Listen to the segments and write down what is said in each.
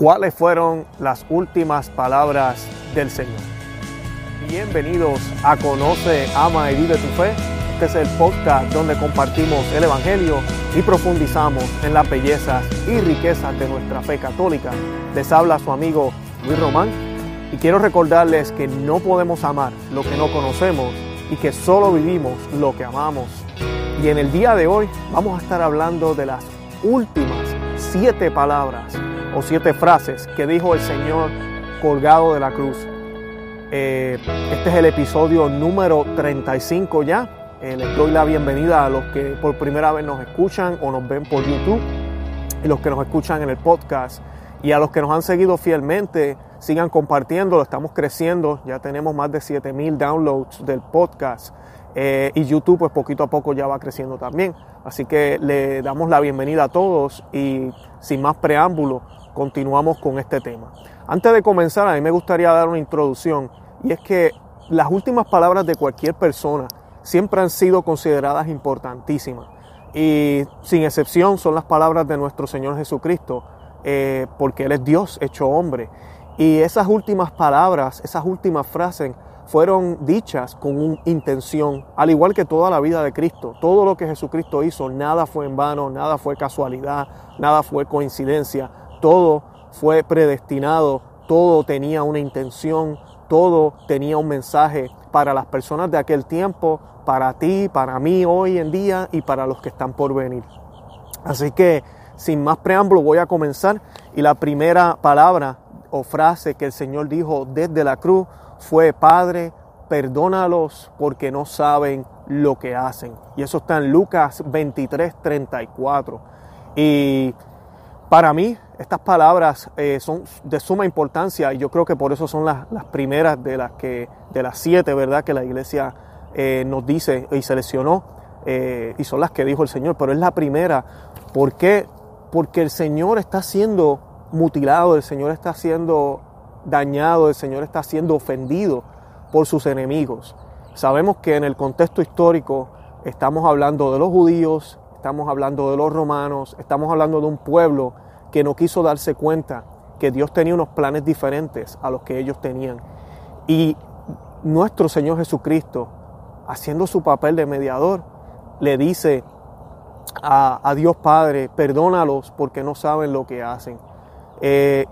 cuáles fueron las últimas palabras del Señor. Bienvenidos a Conoce, Ama y Vive tu Fe. Este es el podcast donde compartimos el Evangelio y profundizamos en las bellezas y riquezas de nuestra fe católica. Les habla su amigo Luis Román y quiero recordarles que no podemos amar lo que no conocemos y que solo vivimos lo que amamos. Y en el día de hoy vamos a estar hablando de las últimas siete palabras o siete frases que dijo el Señor colgado de la cruz. Eh, este es el episodio número 35 ya. Eh, les doy la bienvenida a los que por primera vez nos escuchan o nos ven por YouTube y los que nos escuchan en el podcast y a los que nos han seguido fielmente sigan compartiendo, estamos creciendo, ya tenemos más de 7000 downloads del podcast eh, y YouTube pues poquito a poco ya va creciendo también. Así que le damos la bienvenida a todos y sin más preámbulo continuamos con este tema. Antes de comenzar a mí me gustaría dar una introducción y es que las últimas palabras de cualquier persona siempre han sido consideradas importantísimas y sin excepción son las palabras de nuestro Señor Jesucristo eh, porque Él es Dios hecho hombre y esas últimas palabras, esas últimas frases fueron dichas con una intención, al igual que toda la vida de Cristo. Todo lo que Jesucristo hizo, nada fue en vano, nada fue casualidad, nada fue coincidencia, todo fue predestinado, todo tenía una intención, todo tenía un mensaje para las personas de aquel tiempo, para ti, para mí hoy en día y para los que están por venir. Así que, sin más preámbulo, voy a comenzar y la primera palabra o frase que el Señor dijo desde la cruz fue, Padre, perdónalos porque no saben lo que hacen. Y eso está en Lucas 23, 34. Y para mí, estas palabras eh, son de suma importancia y yo creo que por eso son las, primeras de las que, de las siete, ¿verdad?, que la iglesia eh, nos dice y seleccionó, eh, y son las que dijo el Señor, pero es la primera. ¿Por qué? Porque el Señor está siendo mutilado, el Señor está siendo dañado, el Señor está siendo ofendido por sus enemigos. Sabemos que en el contexto histórico estamos hablando de los judíos, estamos hablando de los romanos, estamos hablando de un pueblo que no quiso darse cuenta que Dios tenía unos planes diferentes a los que ellos tenían. Y nuestro Señor Jesucristo, haciendo su papel de mediador, le dice a, Dios Padre, perdónalos porque no saben lo que hacen. Eh,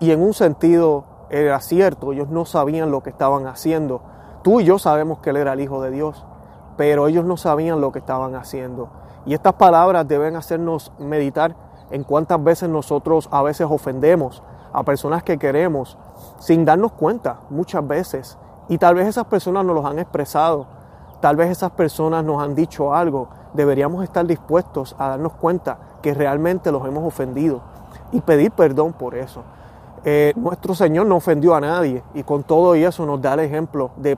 y, en un sentido era cierto, ellos no sabían lo que estaban haciendo. Tú y yo sabemos que Él era el Hijo de Dios, pero ellos no sabían lo que estaban haciendo. Y estas palabras deben hacernos meditar en cuántas veces nosotros a veces ofendemos a personas que queremos sin darnos cuenta, muchas veces. Y tal vez esas personas nos lo han expresado, tal vez esas personas nos han dicho algo. Deberíamos estar dispuestos a darnos cuenta que realmente los hemos ofendido y pedir perdón por eso. Eh, nuestro Señor no ofendió a nadie y con todo eso nos da el ejemplo de,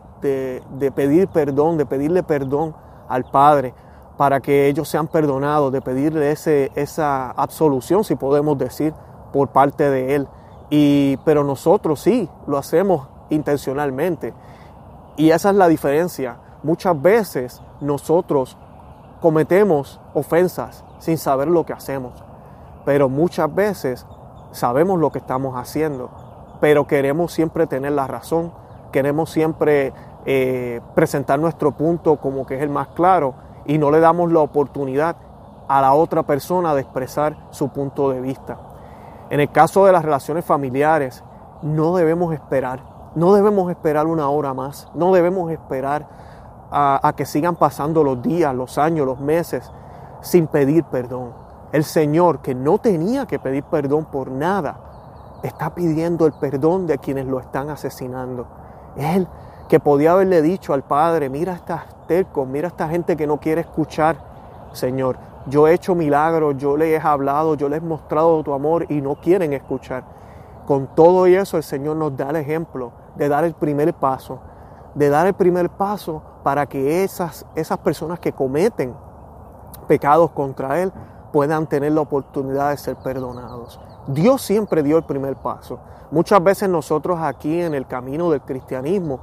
pedir perdón, de pedirle perdón al Padre para que ellos sean perdonados, de pedirle ese, esa absolución, si podemos decir, por parte de Él. Y, pero nosotros sí lo hacemos intencionalmente. Y esa es la diferencia. Muchas veces nosotros cometemos ofensas sin saber lo que hacemos pero muchas veces sabemos lo que estamos haciendo, pero queremos siempre tener la razón, queremos siempre eh, presentar nuestro punto como que es el más claro y no le damos la oportunidad a la otra persona de expresar su punto de vista. En el caso de las relaciones familiares, no debemos esperar, no debemos esperar una hora más, no debemos esperar a, a que sigan pasando los días, los años, los meses sin pedir perdón. El Señor, que no tenía que pedir perdón por nada, está pidiendo el perdón de quienes lo están asesinando. Él, que podía haberle dicho al Padre, mira estas tercos, mira esta gente que no quiere escuchar, Señor, yo he hecho milagros, yo les he hablado, yo les he mostrado tu amor y no quieren escuchar. Con todo y eso el Señor nos da el ejemplo de dar el primer paso, de dar el primer paso para que esas, esas personas que cometen pecados contra Él puedan tener la oportunidad de ser perdonados. Dios siempre dio el primer paso. Muchas veces nosotros aquí en el camino del cristianismo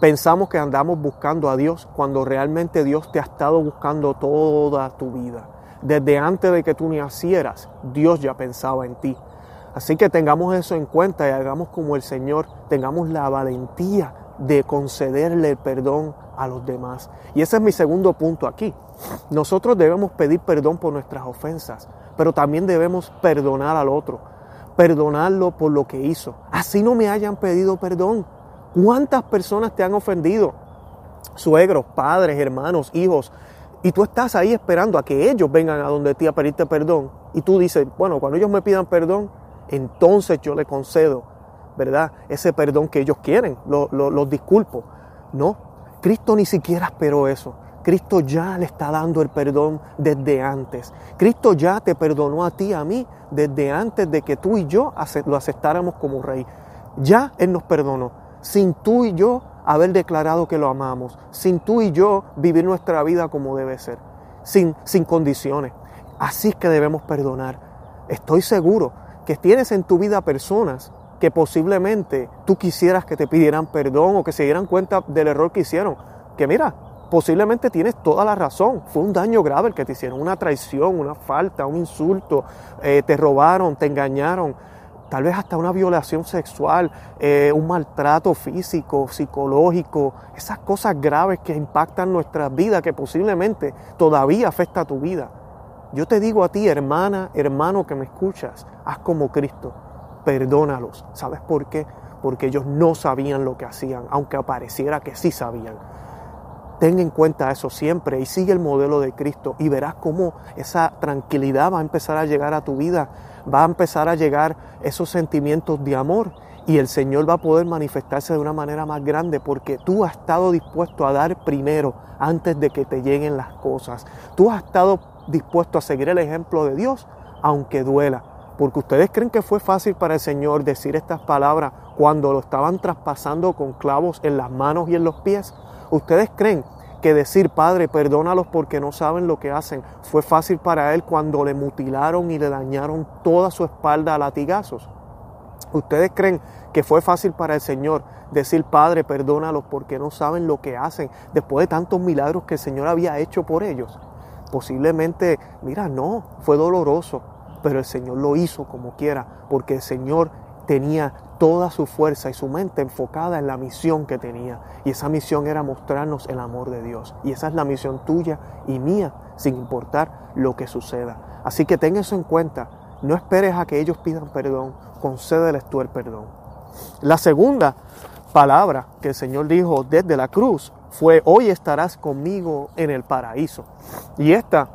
pensamos que andamos buscando a Dios cuando realmente Dios te ha estado buscando toda tu vida. Desde antes de que tú nacieras, Dios ya pensaba en ti. Así que tengamos eso en cuenta y hagamos como el Señor, tengamos la valentía de concederle perdón a los demás. Y ese es mi segundo punto aquí. Nosotros debemos pedir perdón por nuestras ofensas, pero también debemos perdonar al otro, perdonarlo por lo que hizo. Así no me hayan pedido perdón. ¿Cuántas personas te han ofendido? Suegros, padres, hermanos, hijos. Y tú estás ahí esperando a que ellos vengan a donde ti a pedirte perdón. Y tú dices, bueno, cuando ellos me pidan perdón, entonces yo le concedo, ¿verdad? Ese perdón que ellos quieren, los disculpo. No, Cristo ni siquiera esperó eso. Cristo ya le está dando el perdón desde antes. Cristo ya te perdonó a ti, a mí, desde antes de que tú y yo lo aceptáramos como rey. Ya Él nos perdonó, sin tú y yo haber declarado que lo amamos, sin tú y yo vivir nuestra vida como debe ser, sin, sin condiciones. Así es que debemos perdonar. Estoy seguro que tienes en tu vida personas que posiblemente tú quisieras que te pidieran perdón o que se dieran cuenta del error que hicieron. Que mira, posiblemente tienes toda la razón. Fue un daño grave el que te hicieron, una traición, una falta, un insulto, eh, te robaron, te engañaron, tal vez hasta una violación sexual, eh, un maltrato físico, psicológico, esas cosas graves que impactan nuestra vida, que posiblemente todavía afecta tu vida. Yo te digo a ti, hermana, hermano que me escuchas, haz como Cristo, perdónalos. ¿Sabes por qué? Porque ellos no sabían lo que hacían, aunque pareciera que sí sabían. Ten en cuenta eso siempre y sigue el modelo de Cristo y verás cómo esa tranquilidad va a empezar a llegar a tu vida, va a empezar a llegar esos sentimientos de amor y el Señor va a poder manifestarse de una manera más grande porque tú has estado dispuesto a dar primero antes de que te lleguen las cosas. Tú has estado dispuesto a seguir el ejemplo de Dios aunque duela. Porque ustedes creen que fue fácil para el Señor decir estas palabras cuando lo estaban traspasando con clavos en las manos y en los pies. ¿Ustedes creen que decir, Padre, perdónalos porque no saben lo que hacen, fue fácil para él cuando le mutilaron y le dañaron toda su espalda a latigazos? ¿Ustedes creen que fue fácil para el Señor decir, Padre, perdónalos porque no saben lo que hacen después de tantos milagros que el Señor había hecho por ellos? Posiblemente, mira, no, fue doloroso, pero el Señor lo hizo como quiera, porque el Señor tenía toda su fuerza y su mente enfocada en la misión que tenía. Y esa misión era mostrarnos el amor de Dios. Y esa es la misión tuya y mía, sin importar lo que suceda. Así que ten eso en cuenta. No esperes a que ellos pidan perdón, concédeles tú el perdón. La segunda palabra que el Señor dijo desde la cruz fue, hoy estarás conmigo en el paraíso. Y esta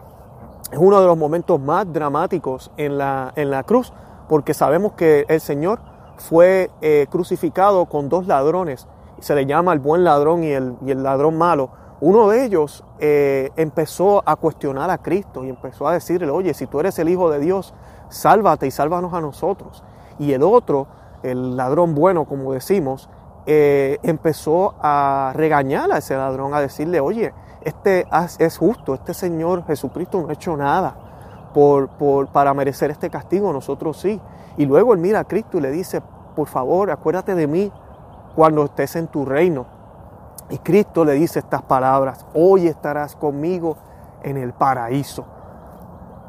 es uno de los momentos más dramáticos en la, en la cruz, porque sabemos que el Señor fue eh, crucificado con dos ladrones, se le llama el buen ladrón y el, y el ladrón malo. Uno de ellos eh, empezó a cuestionar a Cristo y empezó a decirle, oye, si tú eres el Hijo de Dios, sálvate y sálvanos a nosotros. Y el otro, el ladrón bueno, como decimos, eh, empezó a regañar a ese ladrón, a decirle, oye, este es justo, este Señor Jesucristo no ha hecho nada por, para merecer este castigo, nosotros sí. Y luego él mira a Cristo y le dice, por favor, acuérdate de mí cuando estés en tu reino. Y Cristo le dice estas palabras, hoy estarás conmigo en el paraíso,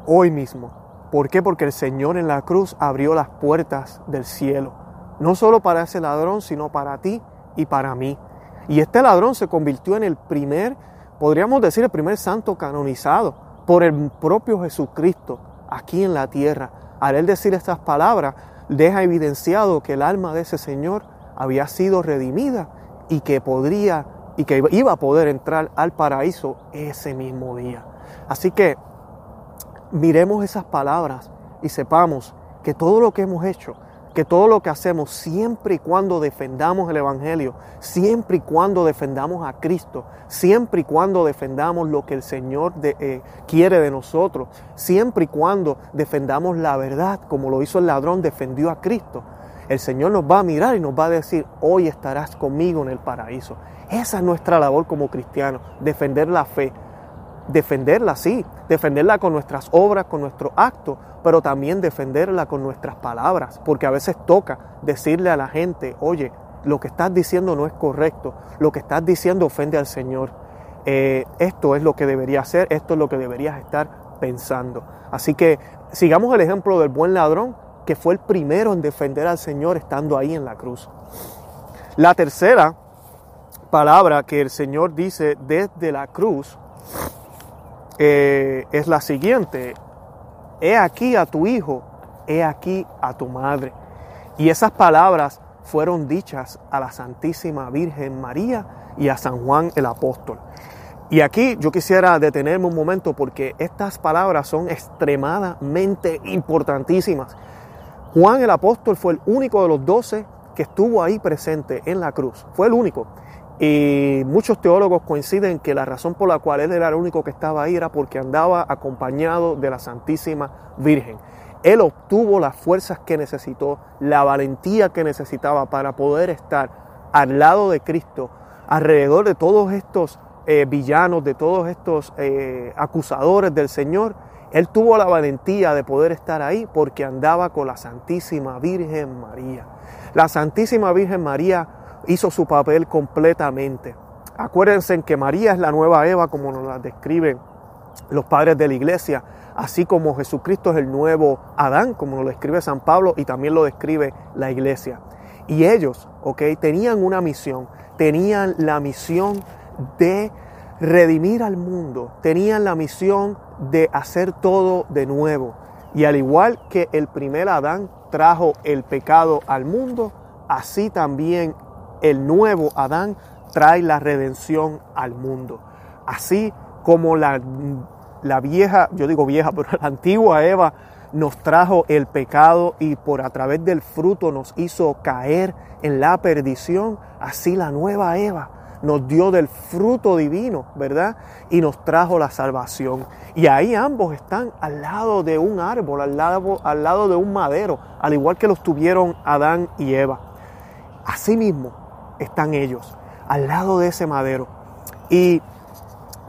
hoy mismo. ¿Por qué? Porque el Señor en la cruz abrió las puertas del cielo, no solo para ese ladrón, sino para ti y para mí. Y este ladrón se convirtió en el primer, podríamos decir, el primer santo canonizado por el propio Jesucristo aquí en la tierra. Al él decir estas palabras, deja evidenciado que el alma de ese Señor había sido redimida y que podría y que iba a poder entrar al paraíso ese mismo día. Así que miremos esas palabras y sepamos que todo lo que hemos hecho que todo lo que hacemos, siempre y cuando defendamos el Evangelio, siempre y cuando defendamos a Cristo, siempre y cuando defendamos lo que el Señor eh, quiere de nosotros, siempre y cuando defendamos la verdad, como lo hizo el ladrón, defendió a Cristo, el Señor nos va a mirar y nos va a decir, hoy estarás conmigo en el paraíso. Esa es nuestra labor como cristianos, defender la fe, defenderla, sí, defenderla con nuestras obras, con nuestros actos, pero también defenderla con nuestras palabras, porque a veces toca decirle a la gente, oye, lo que estás diciendo no es correcto, lo que estás diciendo ofende al Señor. Eh, esto es lo que debería hacer, esto es lo que deberías estar pensando. Así que sigamos el ejemplo del buen ladrón que fue el primero en defender al Señor estando ahí en la cruz. La tercera palabra que el Señor dice desde la cruz eh, es la siguiente. He aquí a tu hijo, he aquí a tu madre. Y esas palabras fueron dichas a la Santísima Virgen María y a San Juan el Apóstol. Y aquí yo quisiera detenerme un momento porque estas palabras son extremadamente importantísimas. Juan el apóstol fue el único de los doce que estuvo ahí presente en la cruz. Fue el único. Y muchos teólogos coinciden que la razón por la cual él era el único que estaba ahí era porque andaba acompañado de la Santísima Virgen. Él obtuvo las fuerzas que necesitó, la valentía que necesitaba para poder estar al lado de Cristo, alrededor de todos estos eh, villanos, de todos estos eh, acusadores del Señor, él tuvo la valentía de poder estar ahí porque andaba con la Santísima Virgen María. La Santísima Virgen María hizo su papel completamente. Acuérdense en que María es la nueva Eva, como nos la describen los padres de la iglesia, así como Jesucristo es el nuevo Adán, como nos lo describe San Pablo y también lo describe la iglesia. Y ellos, ok, tenían una misión, tenían la misión de redimir al mundo, tenían la misión de hacer todo de nuevo. Y al igual que el primer Adán trajo el pecado al mundo, así también el nuevo Adán trae la redención al mundo. Así como la, la vieja, yo digo vieja, pero la antigua Eva nos trajo el pecado y por a través del fruto nos hizo caer en la perdición, así la nueva Eva nos dio del fruto divino, ¿verdad? Y nos trajo la salvación. Y ahí ambos están al lado de un árbol, al lado, al lado de un madero, al igual que los tuvieron Adán y Eva. Asimismo están ellos, al lado de ese madero. Y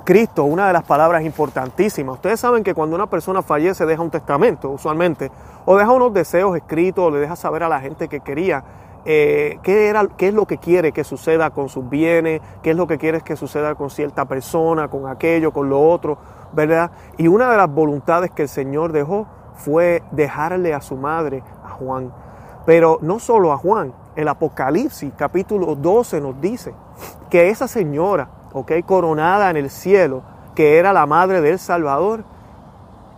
Cristo, una de las palabras importantísimas. Ustedes saben que cuando una persona fallece deja un testamento, usualmente, o deja unos deseos escritos, o le deja saber a la gente que quería eh, qué, era, qué es lo que quiere que suceda con sus bienes, qué es lo que quiere que suceda con cierta persona, con aquello, con lo otro, ¿verdad? Y una de las voluntades que el Señor dejó fue dejarle a su madre, a Juan. Pero no solo a Juan, el Apocalipsis capítulo 12 nos dice que esa señora, ok, coronada en el cielo, que era la madre del Salvador,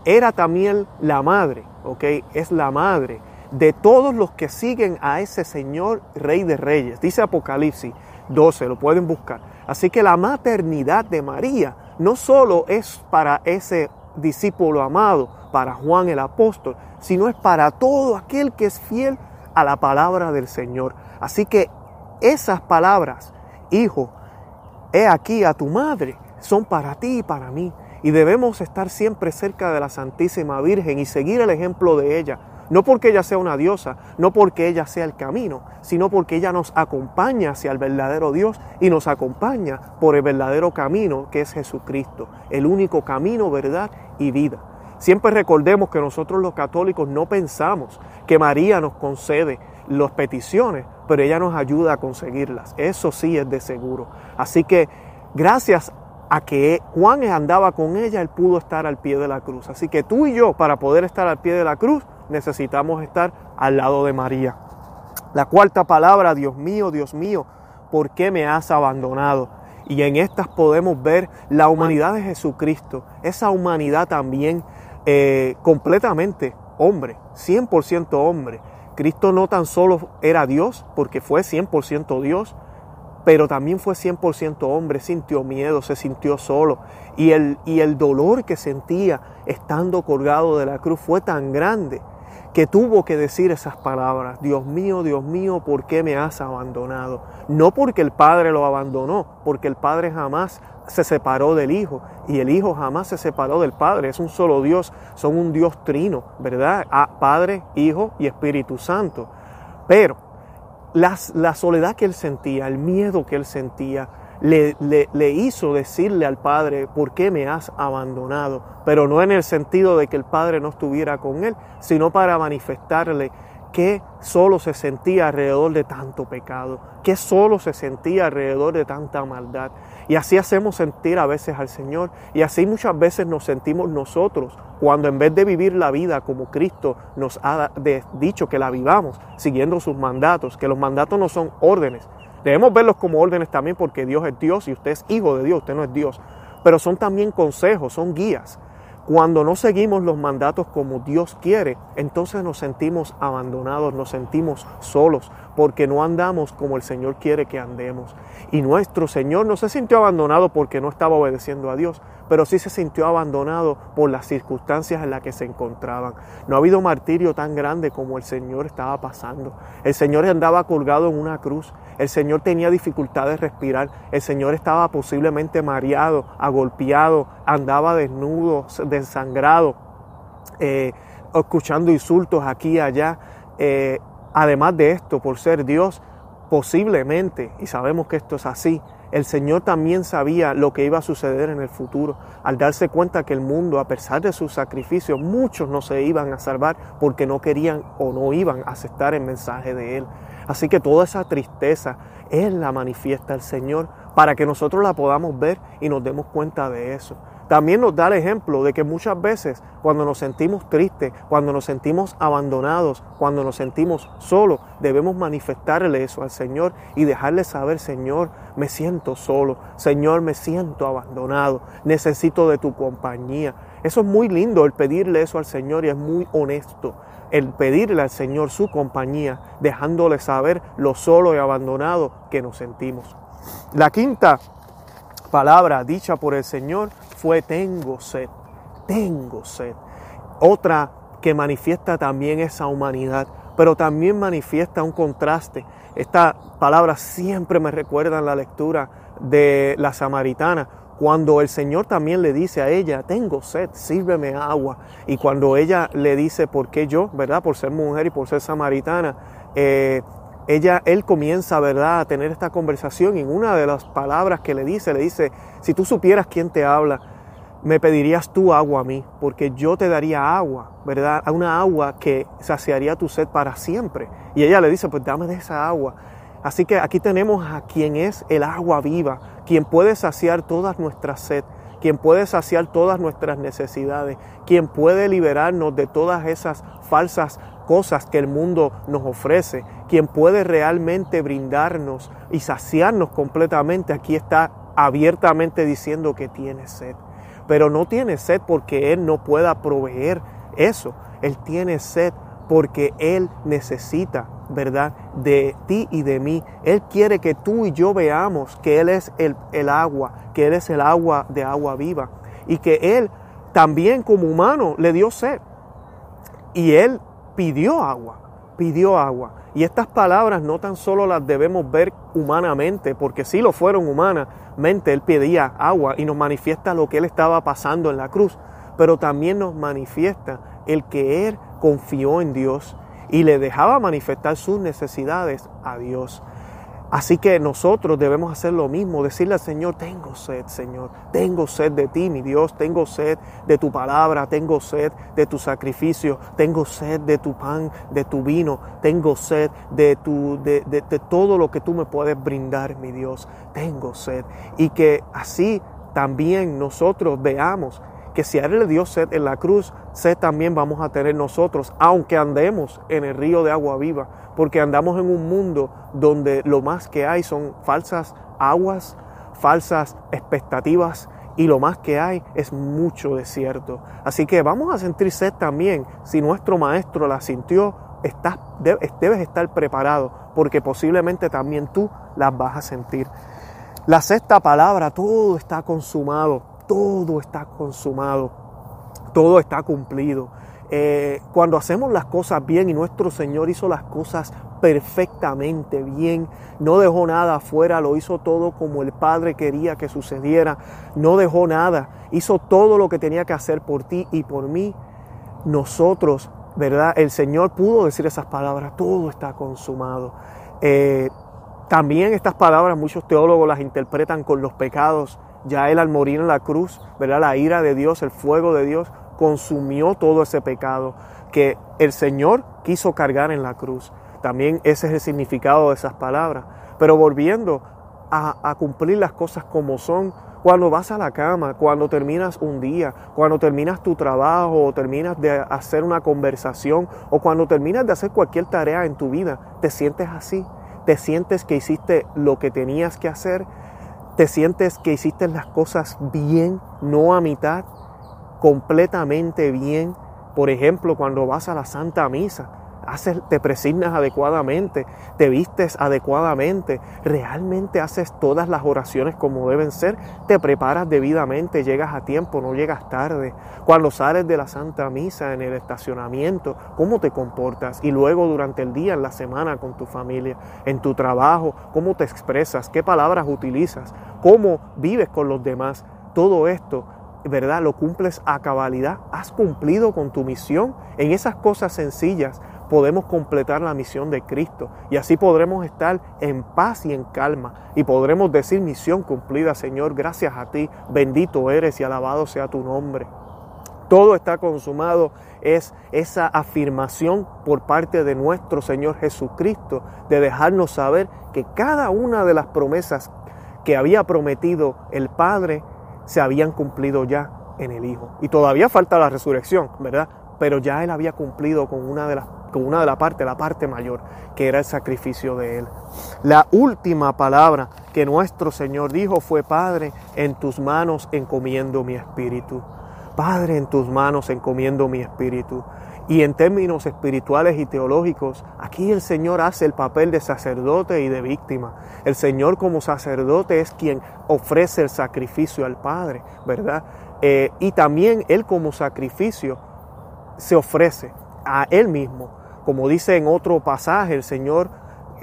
era también la madre, ok, es la madre de todos los que siguen a ese Señor Rey de Reyes. Dice Apocalipsis 12, lo pueden buscar. Así que la maternidad de María no solo es para ese discípulo amado, para Juan el apóstol, sino es para todo aquel que es fiel a la palabra del Señor. Así que esas palabras, hijo, he aquí a tu madre, son para ti y para mí. Y debemos estar siempre cerca de la Santísima Virgen y seguir el ejemplo de ella no porque ella sea una diosa, no porque ella sea el camino, sino porque ella nos acompaña hacia el verdadero Dios y nos acompaña por el verdadero camino que es Jesucristo, el único camino, verdad y vida. Siempre recordemos que nosotros los católicos no pensamos que María nos concede las peticiones, pero ella nos ayuda a conseguirlas. Eso sí es de seguro. Así que gracias a que Juan andaba con ella, él pudo estar al pie de la cruz. Así que tú y yo, para poder estar al pie de la cruz, necesitamos estar al lado de María. La cuarta palabra, Dios mío, Dios mío, ¿por qué me has abandonado? Y en estas podemos ver la humanidad de Jesucristo, esa humanidad también eh, completamente hombre, 100% hombre. Cristo no tan solo era Dios, porque fue 100% Dios, pero también fue 100% hombre, sintió miedo, se sintió solo. Y el, y el dolor que sentía estando colgado de la cruz fue tan grande que tuvo que decir esas palabras, Dios mío, Dios mío, ¿por qué me has abandonado? No porque el Padre lo abandonó, porque el Padre jamás se separó del Hijo y el Hijo jamás se separó del Padre, es un solo Dios, son un Dios trino, ¿verdad? Ah, Padre, Hijo y Espíritu Santo. Pero la, la soledad que él sentía, el miedo que él sentía, le, hizo decirle al Padre, ¿por qué me has abandonado? Pero no en el sentido de que el Padre no estuviera con él, sino para manifestarle qué solo se sentía alrededor de tanto pecado, qué solo se sentía alrededor de tanta maldad. Y así hacemos sentir a veces al Señor y así muchas veces nos sentimos nosotros cuando en vez de vivir la vida como Cristo nos ha dicho que la vivamos, siguiendo sus mandatos, que los mandatos no son órdenes. Debemos verlos como órdenes también porque Dios es Dios y usted es hijo de Dios, usted no es Dios. Pero son también consejos, son guías. Cuando no seguimos los mandatos como Dios quiere, entonces nos sentimos abandonados, nos sentimos solos, porque no andamos como el Señor quiere que andemos. Y nuestro Señor no se sintió abandonado porque no estaba obedeciendo a Dios, pero sí se sintió abandonado por las circunstancias en las que se encontraban. No ha habido martirio tan grande como el Señor estaba pasando. El Señor andaba colgado en una cruz, el Señor tenía dificultad de respirar, el Señor estaba posiblemente mareado, agolpeado, andaba desnudo, desangrado, eh, escuchando insultos aquí y allá. Eh, además de esto, por ser Dios, posiblemente, y sabemos que esto es así, el Señor también sabía lo que iba a suceder en el futuro, al darse cuenta que el mundo, a pesar de sus sacrificios, muchos no se iban a salvar porque no querían o no iban a aceptar el mensaje de Él. Así que toda esa tristeza, Él la manifiesta el Señor para que nosotros la podamos ver y nos demos cuenta de eso. También nos da el ejemplo de que muchas veces cuando nos sentimos tristes, cuando nos sentimos abandonados, cuando nos sentimos solos, debemos manifestarle eso al Señor y dejarle saber, Señor, me siento solo, Señor, me siento abandonado, necesito de tu compañía. Eso es muy lindo el pedirle eso al Señor y es muy honesto el pedirle al Señor su compañía, dejándole saber lo solo y abandonado que nos sentimos. La quinta palabra dicha por el Señor fue tengo sed, tengo sed. Otra que manifiesta también esa humanidad, pero también manifiesta un contraste. Esta palabra siempre me recuerda en la lectura de la samaritana, cuando el Señor también le dice a ella, tengo sed, sírveme agua. Y cuando ella le dice, ¿por qué yo? ¿Verdad? Por ser mujer y por ser samaritana, eh, ella, él comienza, ¿verdad?, a tener esta conversación y una de las palabras que le dice, le dice, si tú supieras quién te habla, me pedirías tú agua a mí, porque yo te daría agua, ¿verdad? Una agua que saciaría tu sed para siempre. Y ella le dice, pues dame de esa agua. Así que aquí tenemos a quien es el agua viva, quien puede saciar todas nuestras sed, quien puede saciar todas nuestras necesidades, quien puede liberarnos de todas esas falsas cosas que el mundo nos ofrece, quien puede realmente brindarnos y saciarnos completamente, aquí está abiertamente diciendo que tiene sed. Pero no tiene sed porque Él no pueda proveer eso. Él tiene sed porque Él necesita, ¿verdad?, de ti y de mí. Él quiere que tú y yo veamos que Él es el, el, agua, que Él es el agua de agua viva y que Él también como humano le dio sed. Y Él pidió agua, pidió agua. Y estas palabras no tan solo las debemos ver humanamente, porque si lo fueron humanamente, Él pedía agua y nos manifiesta lo que Él estaba pasando en la cruz, pero también nos manifiesta el que Él confió en Dios y le dejaba manifestar sus necesidades a Dios. Así que nosotros debemos hacer lo mismo, decirle al Señor, tengo sed, Señor, tengo sed de ti, mi Dios, tengo sed de tu palabra, tengo sed de tu sacrificio, tengo sed de tu pan, de tu vino, tengo sed de, tu, de, de, de todo lo que tú me puedes brindar, mi Dios, tengo sed. Y que así también nosotros veamos que si a Él le dio sed en la cruz, sed también vamos a tener nosotros, aunque andemos en el río de agua viva, porque andamos en un mundo donde lo más que hay son falsas aguas, falsas expectativas y lo más que hay es mucho desierto. Así que vamos a sentir sed también. Si nuestro maestro la sintió, estás, debes estar preparado, porque posiblemente también tú las vas a sentir. La sexta palabra, todo está consumado todo está consumado, todo está cumplido. Eh, cuando hacemos las cosas bien y nuestro Señor hizo las cosas perfectamente bien, no dejó nada afuera, lo hizo todo como el Padre quería que sucediera, no dejó nada, hizo todo lo que tenía que hacer por ti y por mí. Nosotros, ¿verdad? El Señor pudo decir esas palabras, todo está consumado. Eh, también estas palabras muchos teólogos las interpretan con los pecados ya Él al morir en la cruz, ¿verdad? La ira de Dios, el fuego de Dios, consumió todo ese pecado. que el Señor quiso cargar en la cruz. También ese es el significado de esas palabras. Pero volviendo a, cumplir las cosas como son, cuando vas a la cama, cuando terminas un día, cuando terminas tu trabajo o terminas de hacer una conversación o cuando terminas de hacer cualquier tarea en tu vida, te sientes así, te sientes que hiciste lo que tenías que hacer, te sientes que hiciste las cosas bien, no a mitad, completamente bien. Por ejemplo, cuando vas a la Santa Misa, haces, te presignas adecuadamente, te vistes adecuadamente, realmente haces todas las oraciones como deben ser, te preparas debidamente, llegas a tiempo, no llegas tarde. Cuando sales de la Santa Misa en el estacionamiento, ¿cómo te comportas? Y luego durante el día, en la semana con tu familia, en tu trabajo, ¿cómo te expresas? ¿Qué palabras utilizas? ¿Cómo vives con los demás? Todo esto ¿verdad? Lo cumples a cabalidad. Has cumplido con tu misión. En esas cosas sencillas podemos completar la misión de Cristo y así podremos estar en paz y en calma y podremos decir misión cumplida, Señor, gracias a ti, bendito eres y alabado sea tu nombre. Todo está consumado es esa afirmación por parte de nuestro Señor Jesucristo de dejarnos saber que cada una de las promesas que había prometido el Padre se habían cumplido ya en el Hijo. Y todavía falta la resurrección, ¿verdad? Pero ya Él había cumplido con una de las una de la parte, la parte mayor, que era el sacrificio de Él. La última palabra que nuestro Señor dijo fue, Padre, en tus manos encomiendo mi espíritu. Padre, en tus manos encomiendo mi espíritu. Y en términos espirituales y teológicos, aquí el Señor hace el papel de sacerdote y de víctima. El Señor como sacerdote es quien ofrece el sacrificio al Padre, ¿verdad? Eh, y también Él como sacrificio se ofrece a Él mismo. Como dice en otro pasaje el Señor,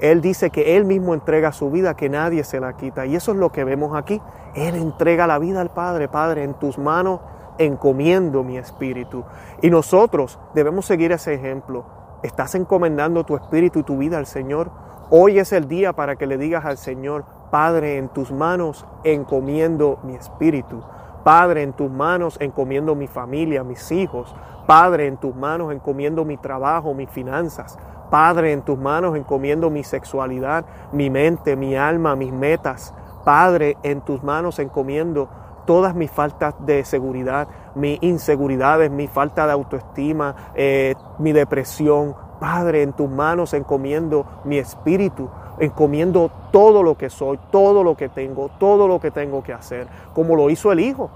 Él dice que Él mismo entrega su vida, que nadie se la quita. Y eso es lo que vemos aquí. Él entrega la vida al Padre. Padre, en tus manos encomiendo mi espíritu. Y nosotros debemos seguir ese ejemplo. ¿Estás encomendando tu espíritu y tu vida al Señor? Hoy es el día para que le digas al Señor, Padre, en tus manos encomiendo mi espíritu. Padre, en tus manos encomiendo mi familia, mis hijos. Padre, en tus manos encomiendo mi trabajo, mis finanzas. Padre, en tus manos encomiendo mi sexualidad, mi mente, mi alma, mis metas. Padre, en tus manos encomiendo todas mis faltas de seguridad, mis inseguridades, mi falta de autoestima, eh, mi depresión. Padre, en tus manos encomiendo mi espíritu, encomiendo todo lo que soy, todo lo que tengo, todo lo que tengo que hacer, como lo hizo el Hijo.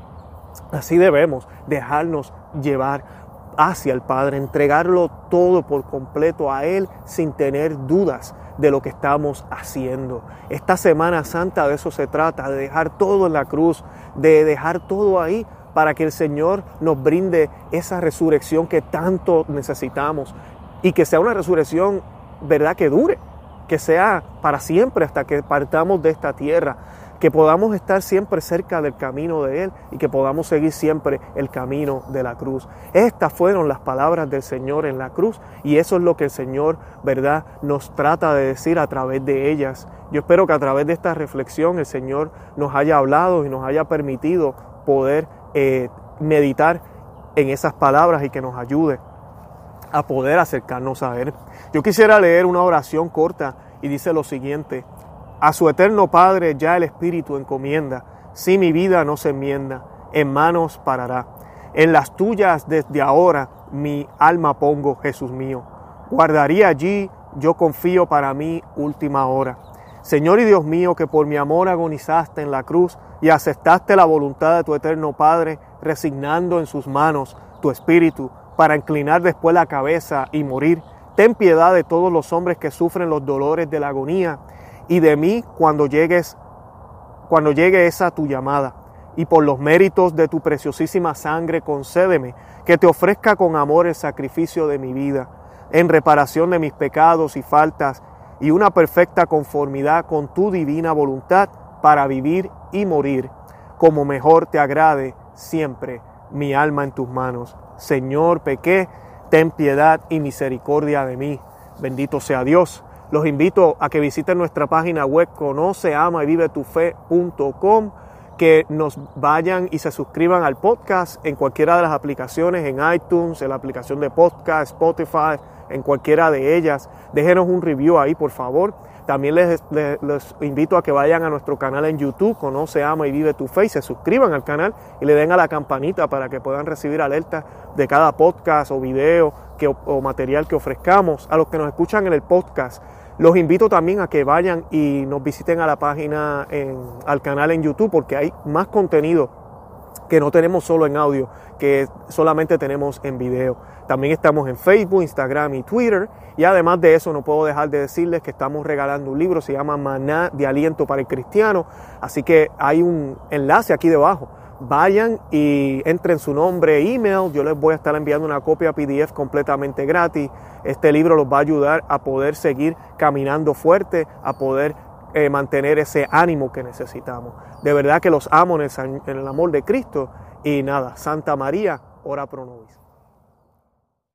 Así debemos dejarnos llevar hacia el Padre, entregarlo todo por completo a Él sin tener dudas de lo que estamos haciendo. Esta Semana Santa de eso se trata, de dejar todo en la cruz, de dejar todo ahí para que el Señor nos brinde esa resurrección que tanto necesitamos y que sea una resurrección, ¿verdad? Que dure, que sea para siempre hasta que partamos de esta tierra, que podamos estar siempre cerca del camino de Él y que podamos seguir siempre el camino de la cruz. Estas fueron las palabras del Señor en la cruz y eso es lo que el Señor, ¿verdad?, nos trata de decir a través de ellas. Yo espero que a través de esta reflexión el Señor nos haya hablado y nos haya permitido poder eh, meditar en esas palabras y que nos ayude a poder acercarnos a Él. Yo quisiera leer una oración corta y dice lo siguiente, a su eterno Padre ya el Espíritu encomienda, si mi vida no se enmienda, en manos parará. En las tuyas desde ahora mi alma pongo, Jesús mío. Guardaría allí, yo confío para mí última hora. Señor y Dios mío, que por mi amor agonizaste en la cruz y aceptaste la voluntad de tu eterno Padre, resignando en sus manos tu espíritu para inclinar después la cabeza y morir. Ten piedad de todos los hombres que sufren los dolores de la agonía y de mí cuando llegues cuando llegue esa tu llamada. Y por los méritos de tu preciosísima sangre concédeme que te ofrezca con amor el sacrificio de mi vida, en reparación de mis pecados y faltas, y una perfecta conformidad con tu divina voluntad para vivir y morir, como mejor te agrade siempre mi alma en tus manos. Señor, pequé, ten piedad y misericordia de mí. Bendito sea Dios. Los invito a que visiten nuestra página web conoce, y vive tu fe.com que nos vayan y se suscriban al podcast en cualquiera de las aplicaciones, en iTunes, en la aplicación de podcast, Spotify, en cualquiera de ellas. Déjenos un review ahí, por favor. También les, invito a que vayan a nuestro canal en YouTube, Conoce, Ama y Vive tu Fe, y se suscriban al canal y le den a la campanita para que puedan recibir alertas de cada podcast o video que, o material que ofrezcamos. A los que nos escuchan en el podcast, los invito también a que vayan y nos visiten a la página, en, al canal en YouTube, porque hay más contenido que no tenemos solo en audio, que solamente tenemos en video. También estamos en Facebook, Instagram y Twitter. Y además de eso, no puedo dejar de decirles que estamos regalando un libro, se llama Maná de Aliento para el Cristiano. Así que hay un enlace aquí debajo. Vayan y entren su nombre, email. Yo les voy a estar enviando una copia PDF completamente gratis. Este libro los va a ayudar a poder seguir caminando fuerte, a poder eh, mantener ese ánimo que necesitamos. De verdad que los amo en el, en el amor de Cristo. Y nada, Santa María, ora pro nobis.